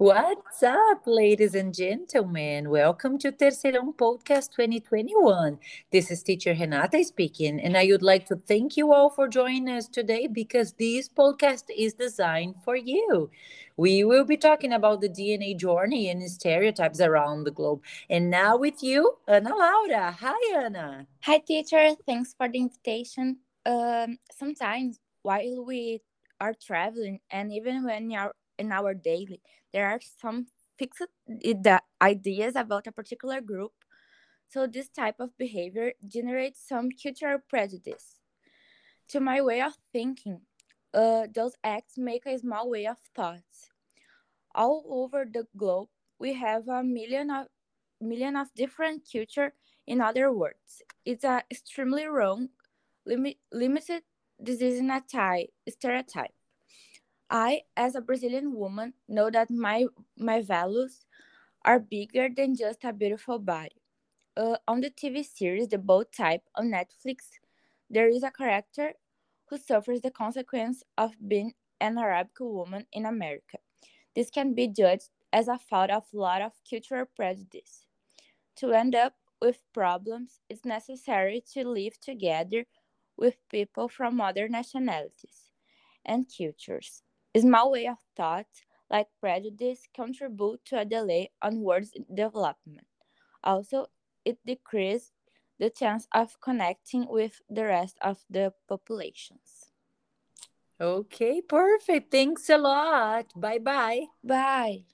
What's up, ladies and gentlemen? Welcome to Terceirão Podcast 2021. This is teacher Renata speaking, and I would like to thank you all for joining us today because this podcast is designed for you. We will be talking about the DNA journey and stereotypes around the globe. And now with you, Ana Laura. Hi, Ana. Hi, teacher. Thanks for the invitation. Um, sometimes while we are traveling, and even when are in our daily, there are some fixed ideas about a particular group. So this type of behavior generates some cultural prejudice. To my way of thinking, uh, those acts make a small way of thoughts. All over the globe, we have a million of million of different culture. In other words, it's a extremely wrong, limit, limited disease in a tie, stereotype. I, as a Brazilian woman, know that my my values are bigger than just a beautiful body. Uh, on the TV series The Bold Type on Netflix, there is a character who suffers the consequence of being an Arabic woman in America. This can be judged as a fault of a lot of cultural prejudice. To end up with problems, it's necessary to live together with people from other nationalities and cultures. Small way of thought, like prejudice, contribute to a delay on words development. Also, it decreases the chance of connecting with the rest of the populations. Okay, perfect. Thanks a lot. Bye-bye. Bye.